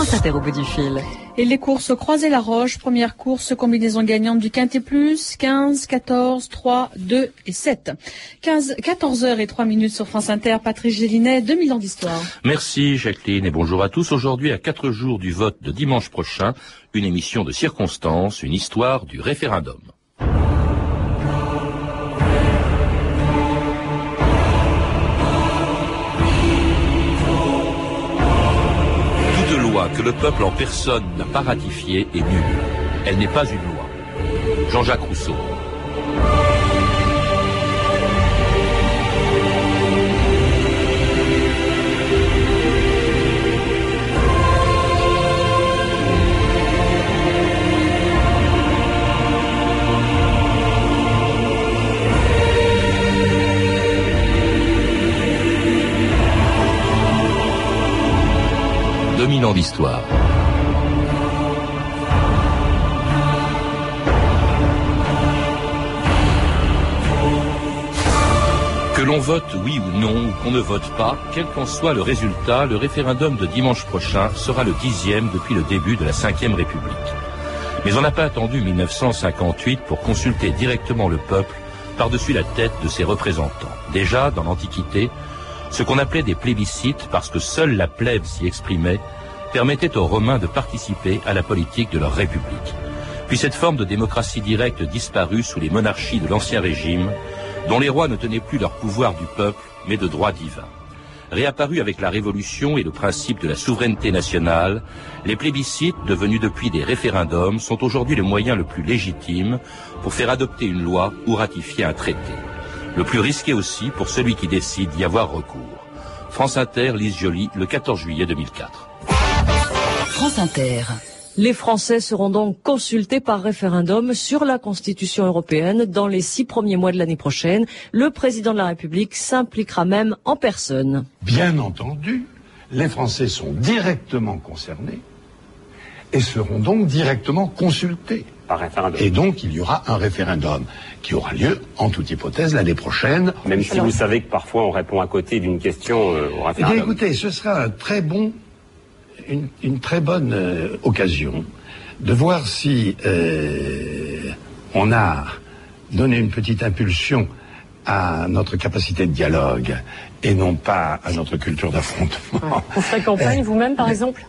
France Inter au bout du fil? Et les courses croisées la roche, première course, combinaison gagnante du Quintet Plus, 15, 14, 3, 2 et 7. 15, 14 heures et 3 minutes sur France Inter, Patrice Gélinet, 2000 ans d'histoire. Merci Jacqueline et bonjour à tous. Aujourd'hui, à 4 jours du vote de dimanche prochain, une émission de circonstances, une histoire du référendum. Le peuple en personne n'a pas ratifiée est nulle. Elle n'est pas une loi. Jean-Jacques Rousseau. D'histoire. Que l'on vote oui ou non, ou qu'on ne vote pas, quel qu'en soit le résultat, le référendum de dimanche prochain sera le dixième depuis le début de la Ve République. Mais on n'a pas attendu 1958 pour consulter directement le peuple par-dessus la tête de ses représentants. Déjà, dans l'Antiquité, ce qu'on appelait des plébiscites, parce que seule la plèbe s'y exprimait, permettait aux Romains de participer à la politique de leur république. Puis cette forme de démocratie directe disparut sous les monarchies de l'Ancien Régime, dont les rois ne tenaient plus leur pouvoir du peuple, mais de droit divin. Réapparus avec la Révolution et le principe de la souveraineté nationale, les plébiscites, devenus depuis des référendums, sont aujourd'hui le moyen le plus légitime pour faire adopter une loi ou ratifier un traité. Le plus risqué aussi pour celui qui décide d'y avoir recours. France Inter, Lise Joly, le 14 juillet 2004. France Inter. Les Français seront donc consultés par référendum sur la Constitution européenne dans les six premiers mois de l'année prochaine. Le président de la République s'impliquera même en personne. Bien entendu, les Français sont directement concernés et seront donc directement consultés. Et donc, il y aura un référendum qui aura lieu, en toute hypothèse, l'année prochaine. Même si vous savez que parfois on répond à côté d'une question euh, au référendum. Eh écoutez, ce sera un très bon, une, très bonne euh, occasion de voir si euh, on a donné une petite impulsion à notre capacité de dialogue et non pas à notre culture d'affrontement. Vous ferez campagne vous-même, par exemple?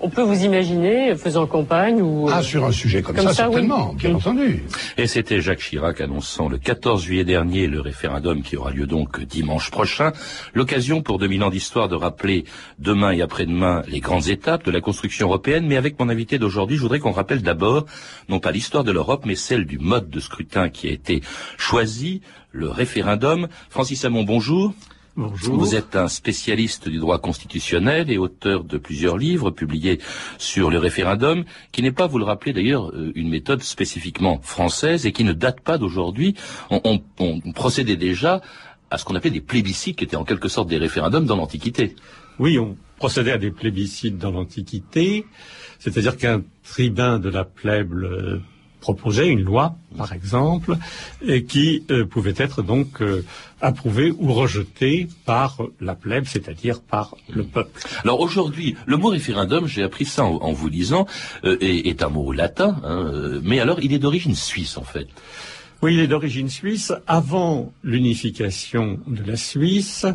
On peut vous imaginer faisant campagne ou... Ah, sur un sujet comme, ça, certainement, bien entendu. Et c'était Jacques Chirac annonçant le 14 juillet dernier le référendum qui aura lieu donc dimanche prochain. L'occasion pour 2000 ans d'histoire de rappeler demain et après-demain les grandes étapes de la construction européenne. Mais avec mon invité d'aujourd'hui, je voudrais qu'on rappelle d'abord, non pas l'histoire de l'Europe, mais celle du mode de scrutin qui a été choisi, le référendum. Francis Hamon, bonjour. Bonjour. Vous êtes un spécialiste du droit constitutionnel et auteur de plusieurs livres publiés sur le référendum, qui n'est pas, vous le rappelez d'ailleurs, euh, une méthode spécifiquement française et qui ne date pas d'aujourd'hui. On, procédait déjà à ce qu'on appelait des plébiscites, qui étaient en quelque sorte des référendums dans l'Antiquité. Oui, on procédait à des plébiscites dans l'Antiquité, c'est-à-dire qu'un tribun de la plèbe proposait une loi, par exemple, qui euh, pouvait être donc euh, approuvée ou rejetée par la plèbe, c'est-à-dire par le peuple. Alors aujourd'hui, le mot référendum, j'ai appris ça en, vous lisant, euh, est, un mot latin, hein, mais alors il est d'origine suisse en fait. Oui, il est d'origine suisse. Avant l'unification de la Suisse,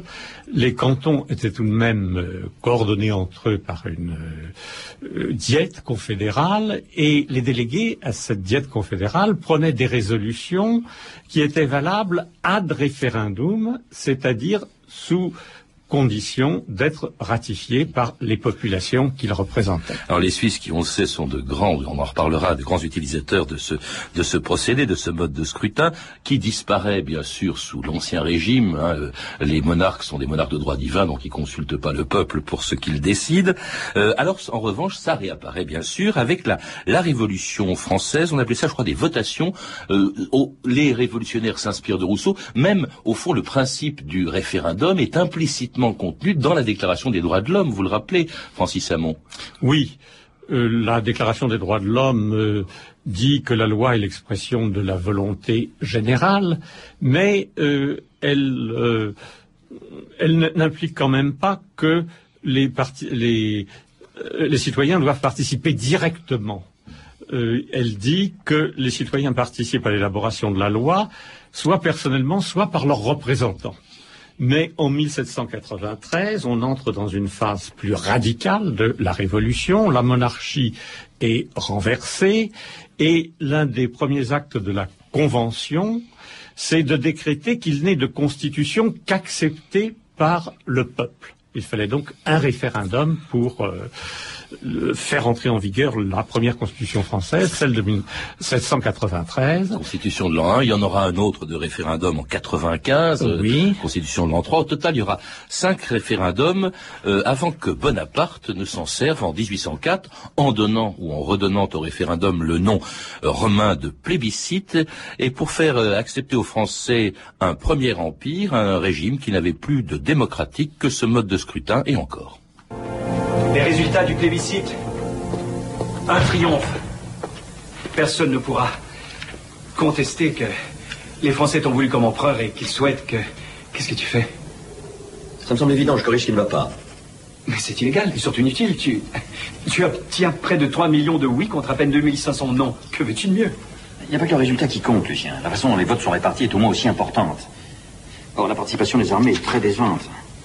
les cantons étaient tout de même euh, coordonnés entre eux par une euh, diète confédérale et les délégués à cette diète confédérale prenaient des résolutions qui étaient valables ad referendum, c'est-à-dire sous condition d'être ratifié par les populations qu'ils représentaient. Alors les Suisses, qui on le sait, sont de grands, on en reparlera, de grands utilisateurs de ce, de ce procédé, de ce mode de scrutin, qui disparaît bien sûr sous l'ancien régime. Hein. Euh, les monarques sont des monarques de droit divin, donc ils consultent pas le peuple pour ce qu'ils décident. Euh, alors en revanche, ça réapparaît bien sûr avec la, la Révolution française. On appelait ça, je crois, des votations. Euh, les révolutionnaires s'inspirent de Rousseau. Même au fond, le principe du référendum est implicitement contenu dans la Déclaration des droits de l'homme, vous le rappelez, Francis Hamon Oui. Euh, la Déclaration des droits de l'homme euh, dit que la loi est l'expression de la volonté générale, mais euh, elle, n'implique quand même pas que les, citoyens doivent participer directement. Elle dit que les citoyens participent à l'élaboration de la loi, soit personnellement, soit par leurs représentants. Mais en 1793, on entre dans une phase plus radicale de la Révolution. La monarchie est renversée et l'un des premiers actes de la Convention, c'est de décréter qu'il n'est de constitution qu'acceptée par le peuple. Il fallait donc un référendum pour euh, faire entrer en vigueur la première constitution française, celle de 1793. Constitution de l'an 1, il y en aura un autre de référendum en 95, euh, Oui. Constitution de l'an 3. Au total, il y aura cinq référendums euh, avant que Bonaparte ne s'en serve en 1804 en donnant ou en redonnant au référendum le nom euh, romain de plébiscite et pour faire euh, accepter aux Français un premier empire, un régime qui n'avait plus de démocratique que ce mode de scrutin et encore. Les résultats du plébiscite Un triomphe. Personne ne pourra contester que les Français t'ont voulu comme empereur et qu'ils souhaitent que... Qu'est-ce que tu fais? Ça me semble évident, je corrige ce qui ne va pas. Mais c'est illégal et surtout inutile. Tu, tu obtiens près de 3 millions de oui contre à peine 2500 non. Que veux-tu de mieux? Il n'y a pas que le résultat qui compte, Lucien. La façon dont les votes sont répartis est au moins aussi importante. Or, la participation des armées est très décevante.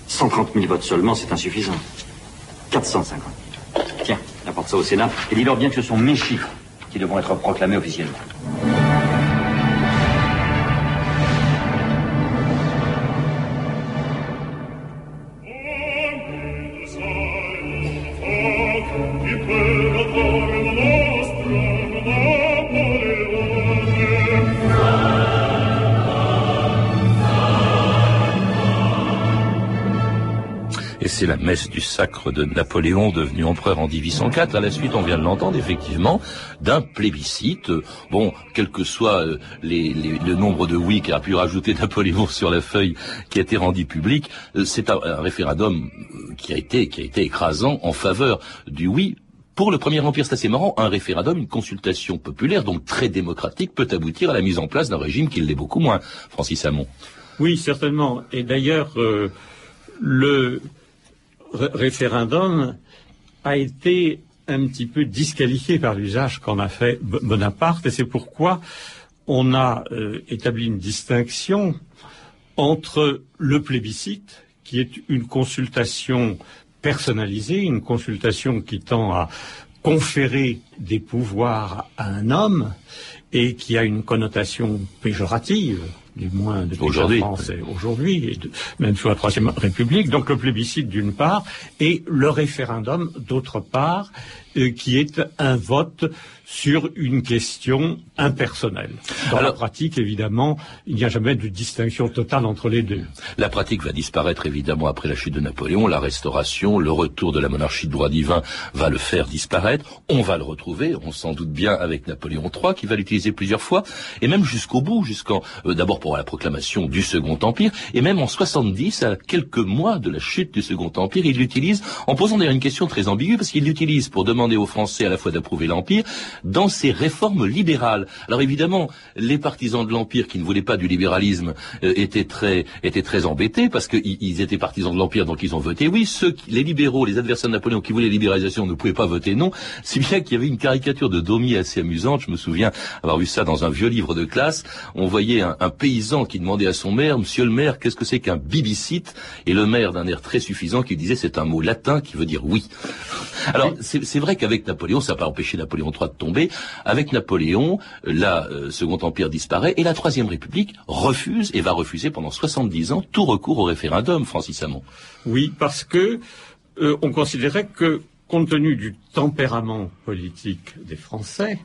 130 000 votes seulement, c'est insuffisant. 450 000. Tiens, apporte ça au Sénat et dis-leur bien que ce sont mes chiffres qui devront être proclamés officiellement. Et c'est la messe du sacre de Napoléon devenu empereur en 1804. À la suite, on vient de l'entendre, effectivement, d'un plébiscite. Bon, quel que soit euh, le nombre de oui qu'a pu rajouter Napoléon sur la feuille qui a été rendue publique, euh, c'est un, référendum euh, qui a été qui a été écrasant en faveur du oui. Pour le Premier Empire, c'est assez marrant, un référendum, une consultation populaire, donc très démocratique, peut aboutir à la mise en place d'un régime qui l'est beaucoup moins. Francis Hamon. Oui, certainement. Et d'ailleurs, le référendum a été un petit peu disqualifié par l'usage qu'en a fait Bo- Bonaparte, et c'est pourquoi on a euh, établi une distinction entre le plébiscite, qui est une consultation personnalisée, une consultation qui tend à conférer des pouvoirs à un homme et qui a une connotation péjorative, du moins depuis Aujourd'hui. la France et aujourd'hui, de- même sous la Troisième République. Donc le plébiscite d'une part et le référendum d'autre part, qui est un vote sur une question impersonnelle. Dans la Alors- pratique, évidemment, il n'y a jamais de distinction totale entre les deux. La pratique va disparaître évidemment après la chute de Napoléon, la restauration, le retour de la monarchie de droit divin va le faire disparaître. On va le retrouver, on s'en doute bien avec Napoléon III qui va l'utiliser plusieurs fois et même jusqu'au bout, jusqu'en euh, d'abord pour la proclamation du Second Empire et même en 70, à quelques mois de la chute du Second Empire, il l'utilise en posant d'ailleurs une question très ambiguë parce qu'il l'utilise pour demander aux Français à la fois d'approuver l'Empire dans ses réformes libérales. Alors évidemment, les partisans de l'Empire qui ne voulaient pas du libéralisme euh, étaient très étaient très embêtés parce qu'ils ils étaient partisans de l'Empire, donc ils ont voté oui. Ceux qui, les libéraux, les adversaires de Napoléon qui voulaient la libéralisation ne pouvaient pas voter non. Si bien qu'il y avait une caricature de Domi assez amusante. Je me souviens avoir vu ça dans un vieux livre de classe. On voyait un, un paysan qui demandait à son maire, Monsieur le maire, qu'est-ce que c'est qu'un bibicite? Et le maire, d'un air très suffisant, qui disait c'est un mot latin qui veut dire oui. Alors c'est c'est vrai qu'avec Napoléon, ça n'a pas empêché Napoléon III de tomber. Avec Napoléon, la euh, Second Empire disparaît et la Troisième République refuse et va refuser pendant 70 ans tout recours au référendum, Francis Hamon. Oui, parce que euh, on considérait que, compte tenu du tempérament politique des Français,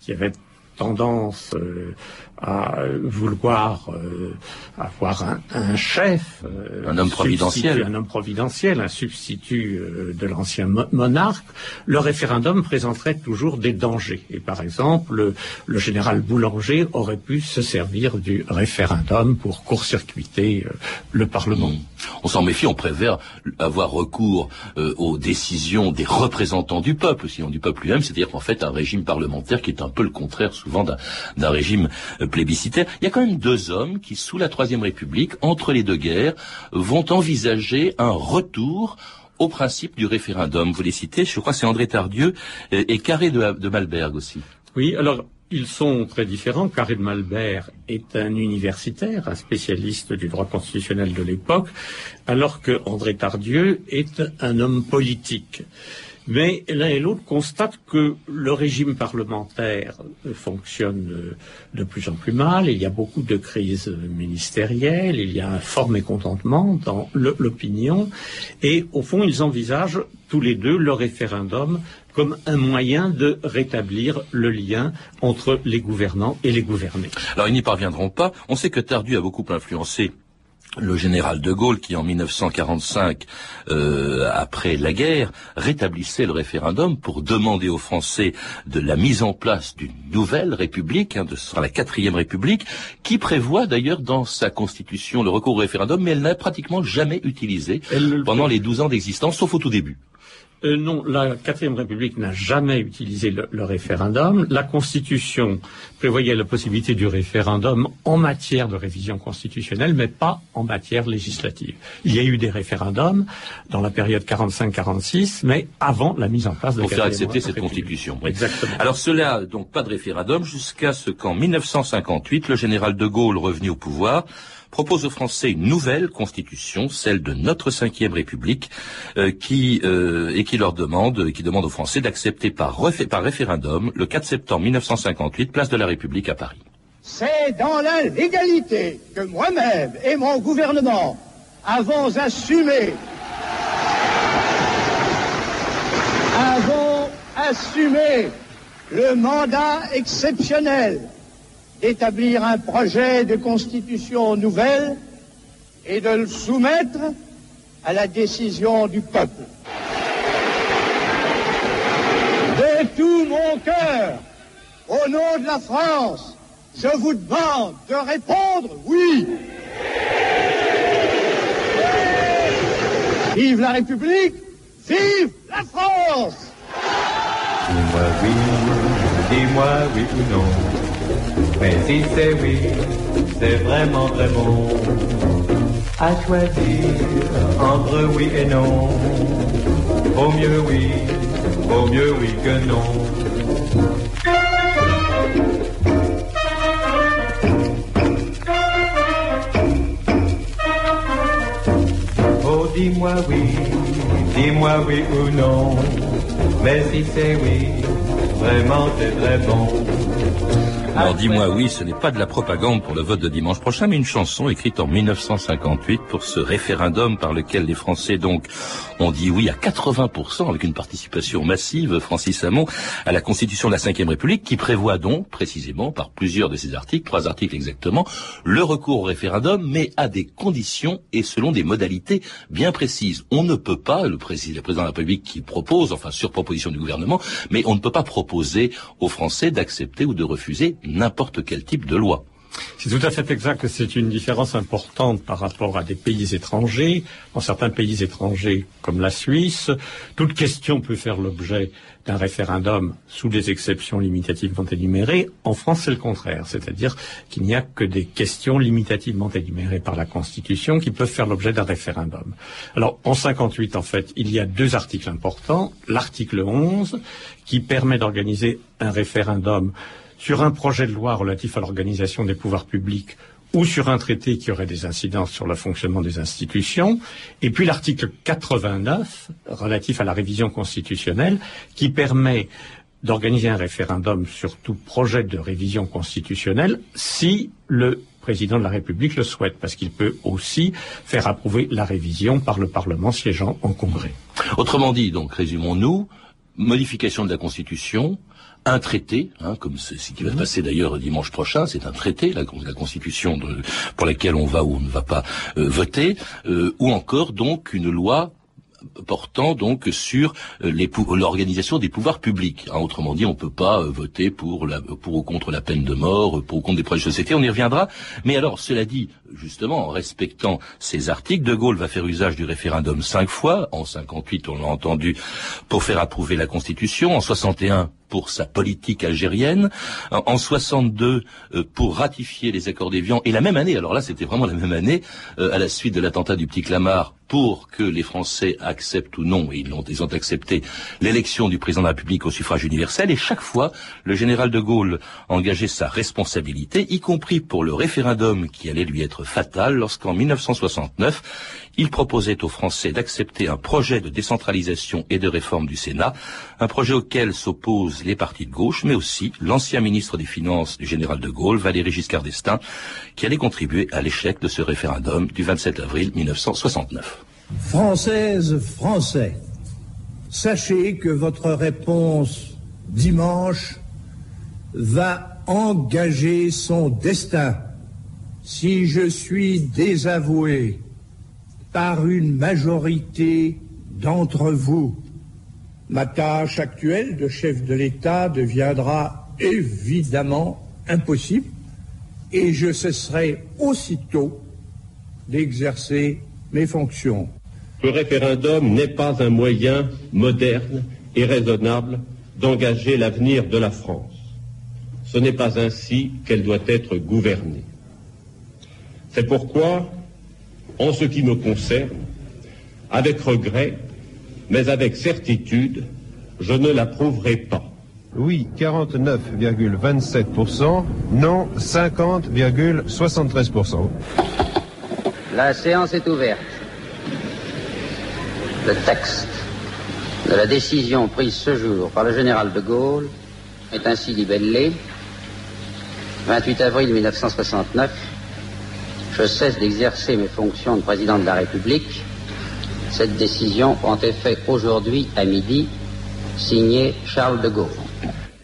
qui avaient tendance euh, à vouloir euh, avoir un, un chef, euh, Un homme providentiel. un homme providentiel, un substitut euh, de l'ancien mo- monarque, le référendum présenterait toujours des dangers. Et par exemple, le, le général Boulanger aurait pu se servir du référendum pour court-circuiter euh, le Parlement. On s'en méfie, on préfère avoir recours euh, aux décisions des représentants du peuple, sinon du peuple lui-même, c'est-à-dire qu'en fait un régime parlementaire qui est un peu le contraire souvent d'un régime euh, plébiscitaire. Il y a quand même deux hommes qui, sous la Troisième République, entre les deux guerres, vont envisager un retour au principe du référendum. Vous les citez, je crois que c'est André Tardieu et, Carré de, Malberg aussi. Oui, alors ils sont très différents. Carré de Malbert est un universitaire, un spécialiste du droit constitutionnel de l'époque, alors que André Tardieu est un homme politique. Mais l'un et l'autre constatent que le régime parlementaire fonctionne de plus en plus mal. Il y a beaucoup de crises ministérielles, il y a un fort mécontentement dans l'opinion. Et au fond, ils envisagent tous les deux le référendum comme un moyen de rétablir le lien entre les gouvernants et les gouvernés. Alors ils n'y parviendront pas. On sait que Tardu a beaucoup influencé le général de Gaulle qui en 1945, euh, après la guerre, rétablissait le référendum pour demander aux Français de la mise en place d'une nouvelle république, hein, de sera la quatrième république, qui prévoit d'ailleurs dans sa constitution le recours au référendum, mais elle n'a pratiquement jamais utilisé pendant les douze ans d'existence, sauf au tout début. Euh, non, la quatrième République n'a jamais utilisé le, référendum. La Constitution prévoyait la possibilité du référendum en matière de révision constitutionnelle, mais pas en matière législative. Il y a eu des référendums dans la période 45-46, mais avant la mise en place de Pour faire accepter cette Constitution. Exactement. Alors cela, donc pas de référendum jusqu'à ce qu'en 1958, le général de Gaulle, revenu au pouvoir, propose aux Français une nouvelle constitution, celle de notre cinquième République, euh, qui euh, et qui leur demande, qui demande aux Français d'accepter par, par référendum le 4 septembre 1958, place de la République à Paris. C'est dans la légalité que moi-même et mon gouvernement avons assumé, avons assumé le mandat exceptionnel d'établir un projet de constitution nouvelle et de le soumettre à la décision du peuple. De tout mon cœur, au nom de la France, je vous demande de répondre oui. Vive la République, vive la France. Dis-moi oui, ou non. Mais si c'est oui, c'est vraiment très bon. À choisir entre oui et non. Vaut mieux oui, vaut mieux oui que non. Oh, dis-moi oui, dis-moi oui ou non. Mais si c'est oui, vraiment c'est très bon. Alors dis-moi oui, ce n'est pas de la propagande pour le vote de dimanche prochain, mais une chanson écrite en 1958 pour ce référendum par lequel les Français donc ont dit oui à 80% avec une participation massive, Francis Hamon, à la Constitution de la Ve République qui prévoit donc précisément par plusieurs de ses articles, trois articles exactement, le recours au référendum, mais à des conditions et selon des modalités bien précises. On ne peut pas, le président, le président de la République qui propose, enfin sur proposition du gouvernement, mais on ne peut pas proposer aux Français d'accepter ou de refuser n'importe quel type de loi. C'est tout à fait exact que c'est une différence importante par rapport à des pays étrangers. Dans certains pays étrangers, comme la Suisse, toute question peut faire l'objet d'un référendum sous des exceptions limitativement énumérées. En France, c'est le contraire, c'est-à-dire qu'il n'y a que des questions limitativement énumérées par la Constitution qui peuvent faire l'objet d'un référendum. Alors, en 58, en fait, il y a deux articles importants. L'article 11, qui permet d'organiser un référendum sur un projet de loi relatif à l'organisation des pouvoirs publics ou sur un traité qui aurait des incidences sur le fonctionnement des institutions, et puis l'article 89 relatif à la révision constitutionnelle qui permet d'organiser un référendum sur tout projet de révision constitutionnelle si le président de la République le souhaite, parce qu'il peut aussi faire approuver la révision par le Parlement siégeant en Congrès. Autrement dit, donc, résumons-nous, modification de la Constitution, un traité, hein, comme ce qui va se passer d'ailleurs dimanche prochain, c'est un traité, la, Constitution pour laquelle on va ou on ne va pas euh, voter, euh, ou encore donc une loi portant donc sur euh, l'organisation des pouvoirs publics. Hein, autrement dit, on ne peut pas voter pour, la, pour ou contre la peine de mort, pour ou contre des projets de société, on y reviendra. Mais alors, cela dit, justement, en respectant ces articles, De Gaulle va faire usage du référendum cinq fois. En 58, on l'a entendu, pour faire approuver la Constitution. En 61, pour sa politique algérienne, en 62 euh, pour ratifier les accords d'Évian, et la même année, alors là c'était vraiment la même année, euh, à la suite de l'attentat du petit Clamart, pour que les Français acceptent ou non, et ils ont, ils ont accepté l'élection du président de la République au suffrage universel, et chaque fois, le général de Gaulle engageait sa responsabilité, y compris pour le référendum qui allait lui être fatal lorsqu'en 1969, il proposait aux Français d'accepter un projet de décentralisation et de réforme du Sénat, un projet auquel s'opposent les partis de gauche, mais aussi l'ancien ministre des Finances du général de Gaulle, Valéry Giscard d'Estaing, qui allait contribuer à l'échec de ce référendum du 27 avril 1969. Françaises, Français, sachez que votre réponse dimanche va engager son destin. Si je suis désavoué par une majorité d'entre vous, ma tâche actuelle de chef de l'État deviendra évidemment impossible et je cesserai aussitôt d'exercer mes fonctions. Le référendum n'est pas un moyen moderne et raisonnable d'engager l'avenir de la France. Ce n'est pas ainsi qu'elle doit être gouvernée. C'est pourquoi, en ce qui me concerne, avec regret, mais avec certitude, je ne l'approuverai pas. Oui, 49,27%, non 50,73%. La séance est ouverte. Le texte de la décision prise ce jour par le général de Gaulle est ainsi libellé. 28 avril 1969, je cesse d'exercer mes fonctions de président de la République. Cette décision prend effet aujourd'hui à midi, signé Charles de Gaulle.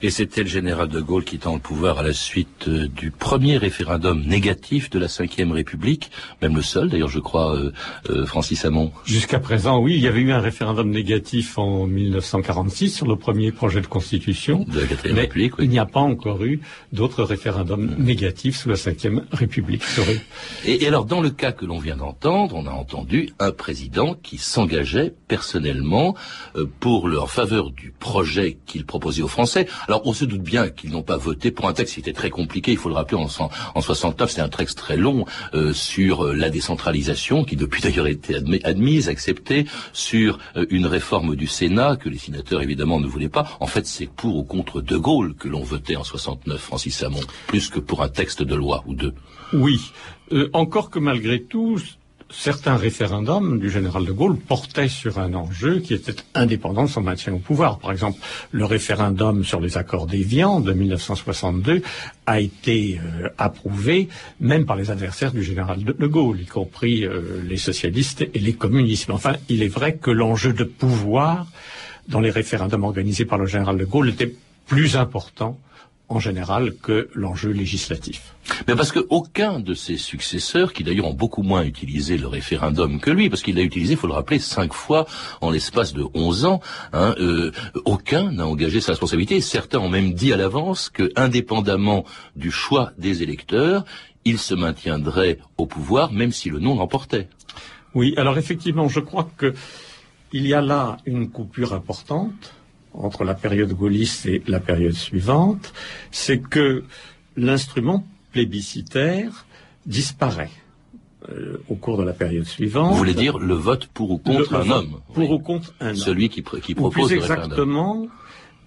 Et c'était le général de Gaulle qui tend le pouvoir à la suite euh, du premier référendum négatif de la Ve République, même le seul d'ailleurs je crois, euh, euh, Francis Hamon. Jusqu'à présent, oui, il y avait eu un référendum négatif en 1946 sur le premier projet de constitution. De la quatrième mais République, oui. il n'y a pas encore eu d'autres référendums négatifs sous la Ve République. Et, et alors, dans le cas que l'on vient d'entendre, on a entendu un président qui s'engageait personnellement euh, pour le, en faveur du projet qu'il proposait aux Français. Alors, on se doute bien qu'ils n'ont pas voté pour un texte qui était très compliqué. Il faut le rappeler, en, en, en 69, c'était un texte très long euh, sur euh, la décentralisation, qui depuis d'ailleurs a été admis- admise, acceptée, sur euh, une réforme du Sénat que les sénateurs évidemment ne voulaient pas. En fait, c'est pour ou contre De Gaulle que l'on votait en 69, Francis Hamon, plus que pour un texte de loi ou deux. Oui, encore que malgré tout, certains référendums du général de Gaulle portaient sur un enjeu qui était indépendant de son maintien au pouvoir. Par exemple, le référendum sur les accords d'Évian de 1962 a été euh, approuvé même par les adversaires du général de, Gaulle, y compris euh, les socialistes et les communistes. Enfin, il est vrai que l'enjeu de pouvoir dans les référendums organisés par le général de Gaulle était plus important en général que l'enjeu législatif. Mais parce que aucun de ses successeurs, qui d'ailleurs ont beaucoup moins utilisé le référendum que lui, parce qu'il l'a utilisé, il faut le rappeler, cinq fois en l'espace de onze ans, hein, euh, aucun n'a engagé sa responsabilité. Certains ont même dit à l'avance que, indépendamment du choix des électeurs, il se maintiendrait au pouvoir, même si le non l'emportait. Oui, alors effectivement, je crois que il y a là une coupure importante entre la période gaulliste et la période suivante, c'est que l'instrument plébiscitaire disparaît euh, au cours de la période suivante. Vous voulez dire le vote pour ou contre Le- un homme Pour oui. ou contre un homme. Celui qui, pr- qui Ou propose plus exactement,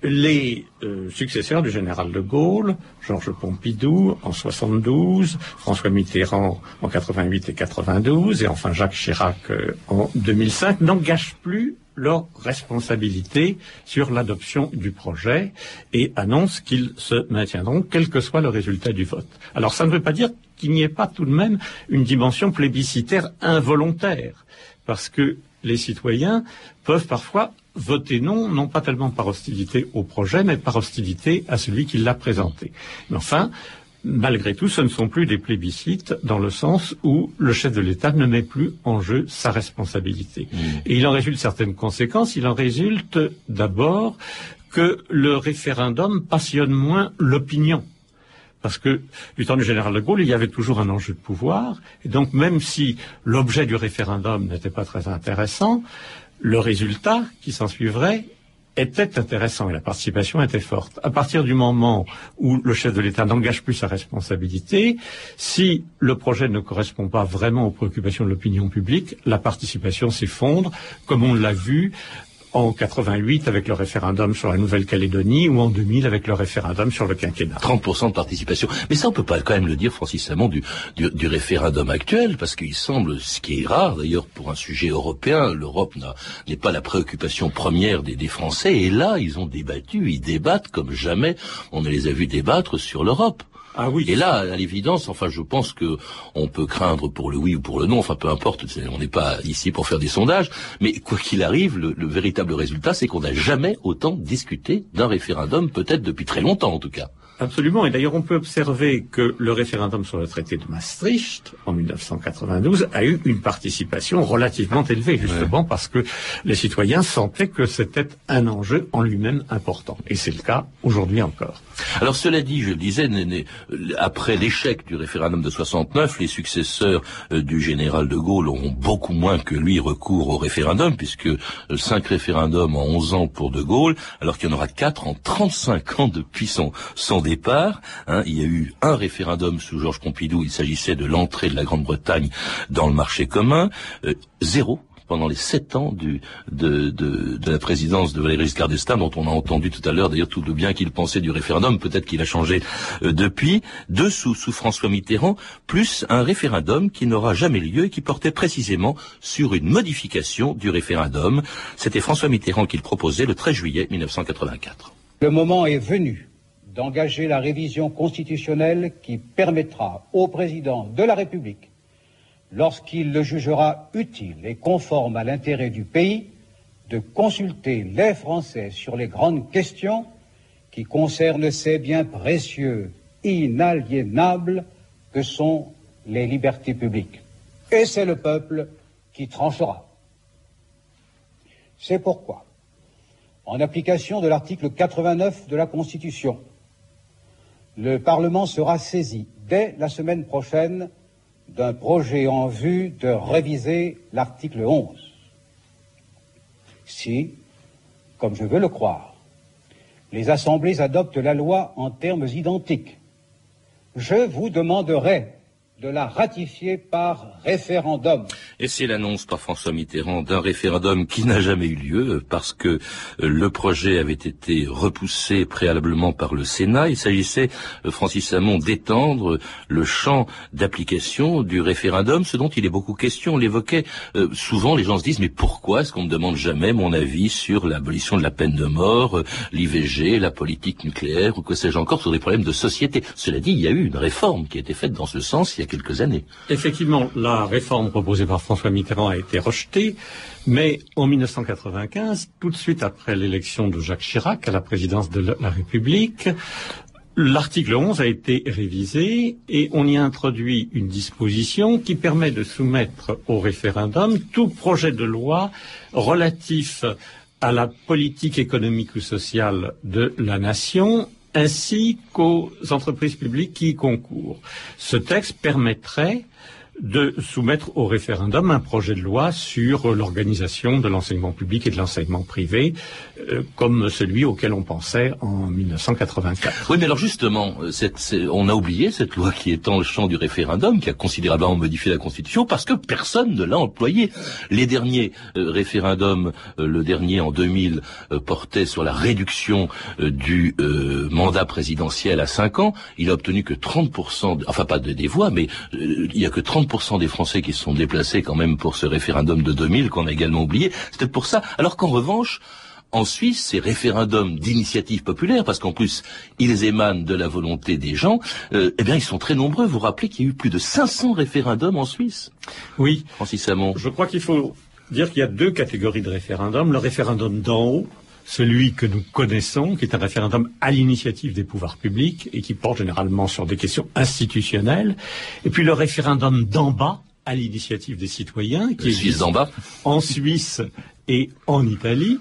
les euh, successeurs du général de Gaulle, Georges Pompidou en 72, François Mitterrand en 88 et 92, et enfin Jacques Chirac euh, en 2005, n'engagent plus leur responsabilité sur l'adoption du projet et annoncent qu'ils se maintiendront quel que soit le résultat du vote. Alors ça ne veut pas dire qu'il n'y ait pas tout de même une dimension plébiscitaire involontaire, parce que les citoyens peuvent parfois voter non, non pas tellement par hostilité au projet, mais par hostilité à celui qui l'a présenté. Mais enfin, malgré tout, ce ne sont plus des plébiscites dans le sens où le chef de l'État ne met plus en jeu sa responsabilité. Et il en résulte certaines conséquences. Il en résulte d'abord que le référendum passionne moins l'opinion. Parce que du temps du général de Gaulle, il y avait toujours un enjeu de pouvoir. Et donc, même si l'objet du référendum n'était pas très intéressant, le résultat qui s'en suivrait était intéressant et la participation était forte. À partir du moment où le chef de l'État n'engage plus sa responsabilité, si le projet ne correspond pas vraiment aux préoccupations de l'opinion publique, la participation s'effondre, comme on l'a vu en 88 avec le référendum sur la Nouvelle-Calédonie ou en 2000 avec le référendum sur le quinquennat. 30% de participation. Mais ça, on peut pas quand même le dire, Francis Samon, du, du, du référendum actuel, parce qu'il semble, ce qui est rare d'ailleurs pour un sujet européen, l'Europe n'est pas la préoccupation première des Français, et là, ils ont débattu, ils débattent comme jamais on ne les a vus débattre sur l'Europe. Ah oui. Et là, à l'évidence, enfin, je pense que on peut craindre pour le oui ou pour le non. Enfin, peu importe. On n'est pas ici pour faire des sondages. Mais quoi qu'il arrive, le, le véritable résultat, c'est qu'on n'a jamais autant discuté d'un référendum, peut-être depuis très longtemps en tout cas. Absolument. Et d'ailleurs, on peut observer que le référendum sur le traité de Maastricht, en 1992, a eu une participation relativement élevée, justement ouais. parce que les citoyens sentaient que c'était un enjeu en lui-même important. Et c'est le cas aujourd'hui encore. Alors, cela dit, je le disais, après l'échec du référendum de 69, les successeurs euh, du général de Gaulle auront beaucoup moins que lui recours au référendum, puisque euh, cinq référendums en 11 ans pour de Gaulle, alors qu'il y en aura quatre en 35 ans depuis son, son départ. Hein, il y a eu un référendum sous Georges Pompidou, il s'agissait de l'entrée de la Grande-Bretagne dans le marché commun. Euh, zéro pendant les sept ans de, la présidence de Valéry Giscard d'Estaing, dont on a entendu tout à l'heure d'ailleurs tout le bien qu'il pensait du référendum, peut-être qu'il a changé euh, depuis, deux sous, sous François Mitterrand, plus un référendum qui n'aura jamais lieu et qui portait précisément sur une modification du référendum. C'était François Mitterrand qui le proposait le 13 juillet 1984. Le moment est venu d'engager la révision constitutionnelle qui permettra au président de la République, lorsqu'il le jugera utile et conforme à l'intérêt du pays, de consulter les Français sur les grandes questions qui concernent ces biens précieux, inaliénables que sont les libertés publiques. Et c'est le peuple qui tranchera. C'est pourquoi, en application de l'article 89 de la Constitution, le Parlement sera saisi dès la semaine prochaine d'un projet en vue de réviser l'article 11. Si, comme je veux le croire, les assemblées adoptent la loi en termes identiques, je vous demanderai de la ratifier par référendum. Et c'est l'annonce par François Mitterrand d'un référendum qui n'a jamais eu lieu parce que le projet avait été repoussé préalablement par le Sénat. Il s'agissait, Francis Samon, d'étendre le champ d'application du référendum, ce dont il est beaucoup question. On l'évoquait euh, souvent, les gens se disent mais pourquoi est-ce qu'on ne demande jamais mon avis sur l'abolition de la peine de mort, euh, l'IVG, la politique nucléaire ou que sais-je encore sur des problèmes de société? Cela dit, il y a eu une réforme qui a été faite dans ce sens Effectivement, la réforme proposée par François Mitterrand a été rejetée, mais en 1995, tout de suite après l'élection de Jacques Chirac à la présidence de la République, L'article 11 a été révisé et on y a introduit une disposition qui permet de soumettre au référendum tout projet de loi relatif à la politique économique ou sociale de la nation ainsi qu'aux entreprises publiques qui y concourent. Ce texte permettrait de soumettre au référendum un projet de loi sur l'organisation de l'enseignement public et de l'enseignement privé, euh, comme celui auquel on pensait en 1984. Oui, mais alors justement, cette, on a oublié cette loi qui étend le champ du référendum, qui a considérablement modifié la Constitution, parce que personne ne l'a employé. Les derniers euh, référendums, euh, le dernier en 2000, portait sur la réduction du mandat présidentiel à 5 ans. Il a obtenu que 30%, de, enfin pas de, des voix, mais il y a que 30% des Français qui se sont déplacés quand même pour ce référendum de 2000 qu'on a également oublié. C'est peut-être pour ça. Alors qu'en revanche, en Suisse, ces référendums d'initiative populaire, parce qu'en plus, ils émanent de la volonté des gens, euh, eh bien, ils sont très nombreux. Vous vous rappelez qu'il y a eu plus de 500 référendums en Suisse? Oui. Francis Hamon. Je crois qu'il faut dire qu'il y a deux catégories de référendums. Le référendum d'en haut, celui que nous connaissons, qui est un référendum à l'initiative des pouvoirs publics et qui porte généralement sur des questions institutionnelles, et puis le référendum d'en bas, à l'initiative des citoyens, qui est d'en bas, en Suisse et en Italie,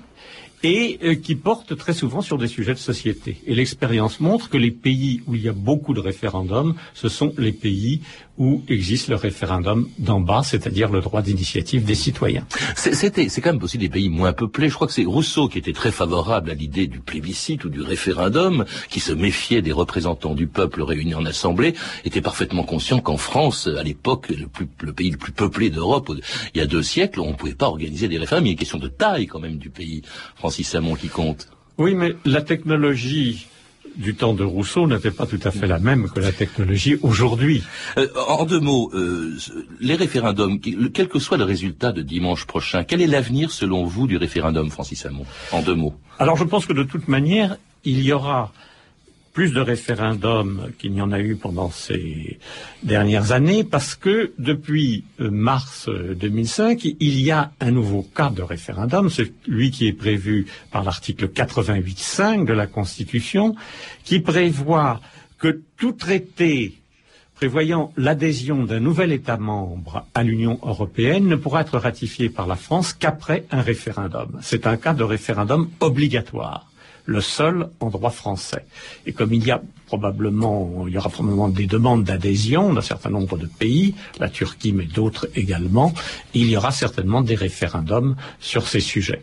et euh, qui porte très souvent sur des sujets de société. Et l'expérience montre que les pays où il y a beaucoup de référendums, ce sont les pays où existe le référendum d'en bas, c'est-à-dire le droit d'initiative des citoyens. C'était, c'est quand même aussi des pays moins peuplés. Je crois que c'est Rousseau qui était très favorable à l'idée du plébiscite ou du référendum, qui se méfiait des représentants du peuple réunis en assemblée, était parfaitement conscient qu'en France, à l'époque, le, le pays le plus peuplé d'Europe, il y a deux siècles, on ne pouvait pas organiser des référendums. Il y a une question de taille quand même du pays, Francis Samon, qui compte. Oui, mais la technologie du temps de Rousseau n'était pas tout à fait la même que la technologie aujourd'hui. Euh, en deux mots, euh, les référendums, quel que soit le résultat de dimanche prochain, quel est l'avenir selon vous du référendum, Francis Hamon? En deux mots. Alors je pense que de toute manière, il y aura plus de référendums qu'il n'y en a eu pendant ces dernières années parce que depuis euh, mars 2005, euh, il y a un nouveau cas de référendum, celui qui est prévu par l'article 88.5 de la Constitution, qui prévoit que tout traité prévoyant l'adhésion d'un nouvel État membre à l'Union européenne ne pourra être ratifié par la France qu'après un référendum. C'est un cas de référendum obligatoire le seul en droit français. Et comme il y a probablement, il y aura probablement des demandes d'adhésion d'un certain nombre de pays, la Turquie mais d'autres également, il y aura certainement des référendums sur ces sujets.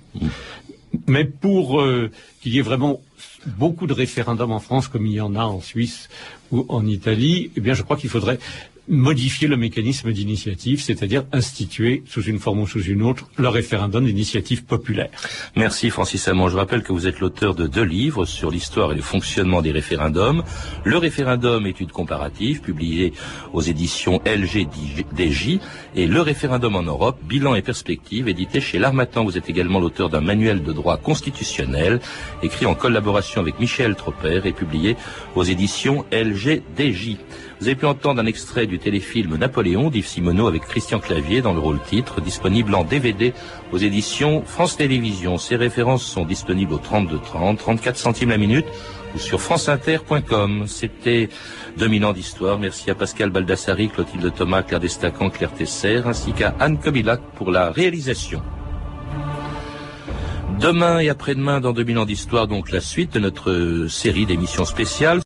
Mais pour euh, qu'il y ait vraiment beaucoup de référendums en France comme il y en a en Suisse ou en Italie, eh bien je crois qu'il faudrait modifier le mécanisme d'initiative, c'est-à-dire instituer, sous une forme ou sous une autre, le référendum d'initiative populaire. Merci Francis Hamon. Je rappelle que vous êtes l'auteur de deux livres sur l'histoire et le fonctionnement des référendums. Le référendum, étude comparative, publié aux éditions LGDJ, et Le référendum en Europe, bilan et perspective, édité chez L'Armatan. Vous êtes également l'auteur d'un manuel de droit constitutionnel, écrit en collaboration avec Michel Tropper et publié aux éditions LGDJ. Vous avez pu entendre un extrait du téléfilm Napoléon d'Yves Simoneau avec Christian Clavier dans le rôle titre, disponible en DVD aux éditions France Télévisions. Ces références sont disponibles au 32 30, 34 centimes la minute ou sur franceinter.com. C'était 2000 ans d'histoire. Merci à Pascal Baldassari, Clotilde Thomas, Claire Destacan, Claire Tesser, ainsi qu'à Anne Kobilac pour la réalisation. Demain et après-demain, dans 2000 ans d'histoire, donc la suite de notre série d'émissions spéciales.